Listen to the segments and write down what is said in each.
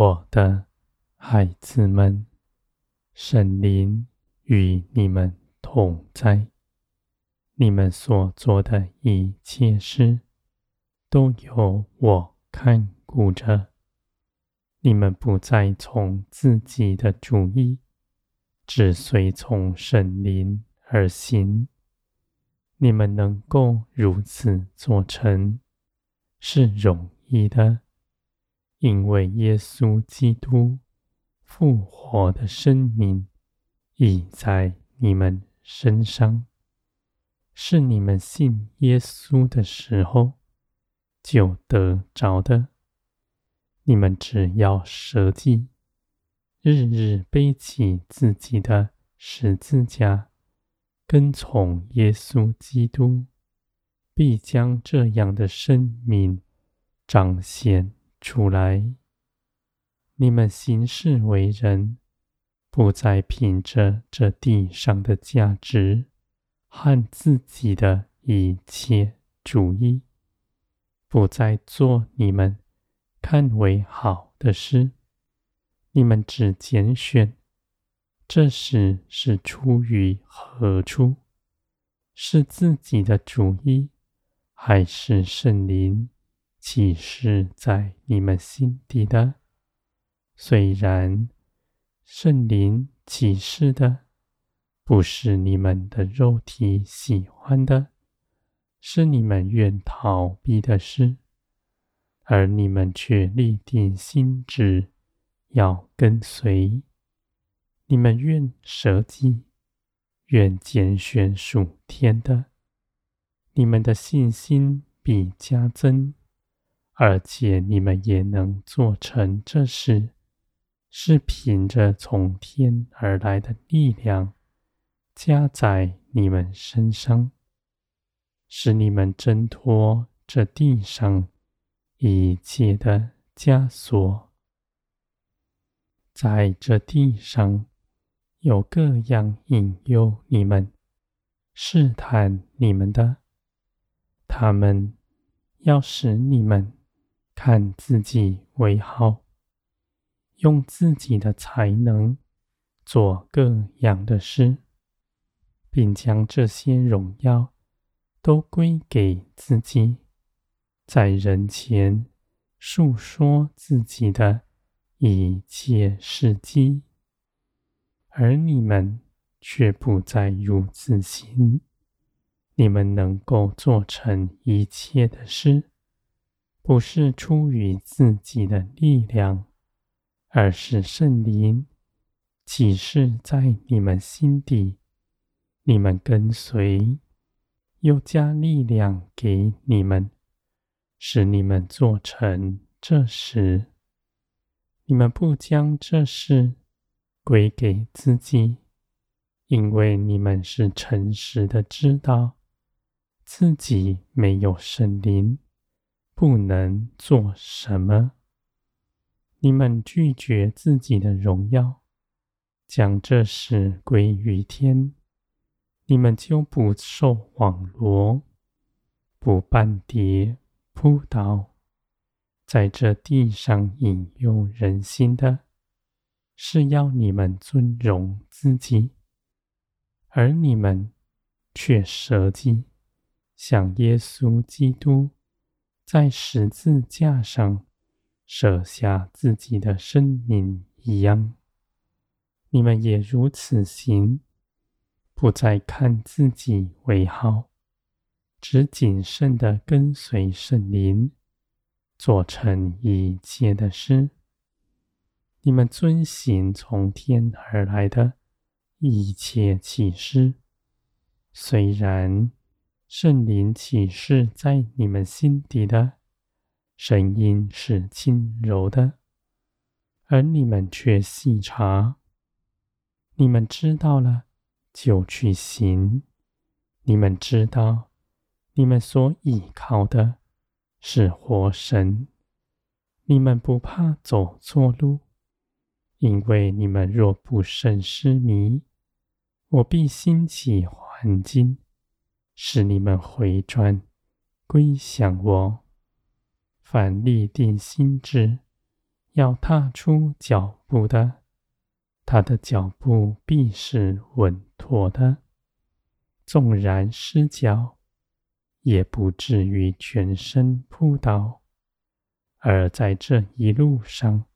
我的孩子们，神灵与你们同在。你们所做的一切事，都由我看顾着。你们不再从自己的主意，只随从神灵而行。你们能够如此做成，是容易的。因为耶稣基督复活的生命已在你们身上，是你们信耶稣的时候就得着的。你们只要舍己，日日背起自己的十字架，跟从耶稣基督，必将这样的生命彰显出来，你们行事为人，不再凭着这地上的价值和自己的一切主意，不再做你们看为好的事。你们只拣选这事是出于何处，是自己的主意，还是圣灵启示在你们心底的，虽然圣灵启示的不是你们的肉体喜欢的，是你们愿逃避的事，而你们却立定心志要跟随。你们愿舍己，愿拣选属天的，你们的信心必加增。而且你们也能做成这事，是凭着从天而来的力量加在你们身上，使你们挣脱这地上一切的枷锁。在这地上有各样引诱你们、试探你们的，他们要使你们。看自己为好，用自己的才能做各样的事，并将这些荣耀都归给自己，在人前述说自己的一切事迹，而你们却不再如此行。你们能够做成一切的事。不是出于自己的力量，而是圣灵启示在你们心底，你们跟随，又加力量给你们，使你们做成这时。你们不将这事归给自己，因为你们是诚实的知道自己没有圣灵。不能做什么？你们拒绝自己的荣耀，将这事归于天，你们就不受网罗，不绊跌扑倒。在这地上引诱人心的，是要你们尊荣自己，而你们却舍己，像耶稣基督。在十字架上舍下自己的生命一样，你们也如此行，不再看自己为好，只谨慎地跟随圣灵，做成一切的事。你们遵行从天而来的一切启示，虽然。圣灵启示在你们心底的声音是轻柔的，而你们却细察。你们知道了，就去行。你们知道，你们所倚靠的是活神。你们不怕走错路，因为你们若不慎失迷，我必兴起环境。使你们回转，归向我。凡立定心志要踏出脚步的，他的脚步必是稳妥的。纵然失脚，也不至于全身扑倒。而在这一路上，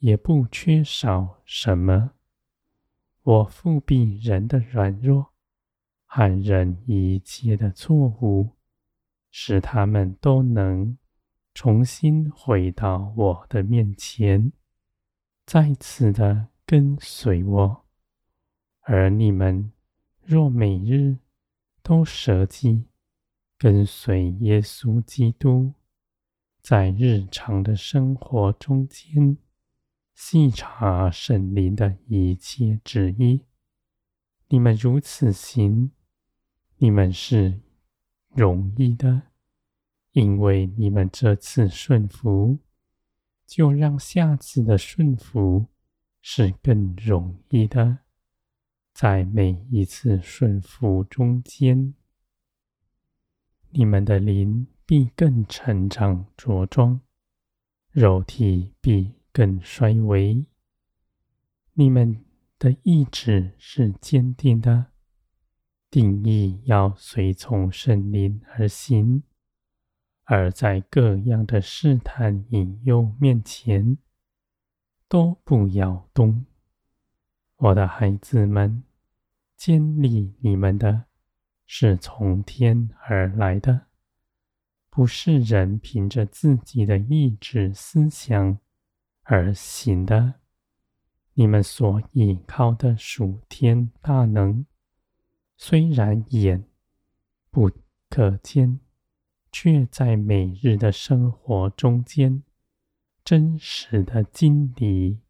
也不缺少什么。我复辟人的软弱，和人一切的错误，使他们都能重新回到我的面前，再次的跟随我。而你们若每日都舍己，跟随耶稣基督，在日常的生活中间，细察圣灵的一切旨意，你们如此行，你们是容易的，因为你们这次顺服，就让下次的顺服是更容易的。在每一次顺服中间，你们的灵必更成长茁壮，肉体必更衰微，你们的意志是坚定的，定义要随从圣灵而行，而在各样的试探引诱面前，都不摇动。我的孩子们，建立你们的，是从天而来的，不是人凭着自己的意志思想。而行的，你们所倚靠的属天大能，虽然眼不可见，却在每日的生活中间，真实的经历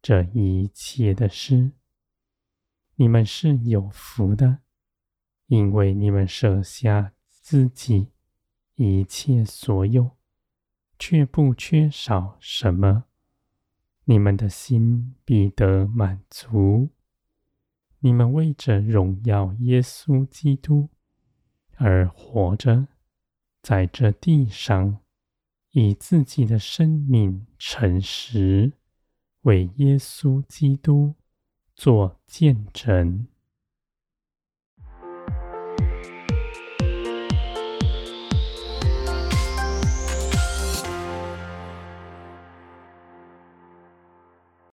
这一切的事。你们是有福的，因为你们舍下自己一切所有，却不缺少什么。你们的心必得满足。你们为着荣耀耶稣基督而活着，在这地上，以自己的生命诚实，为耶稣基督做见证。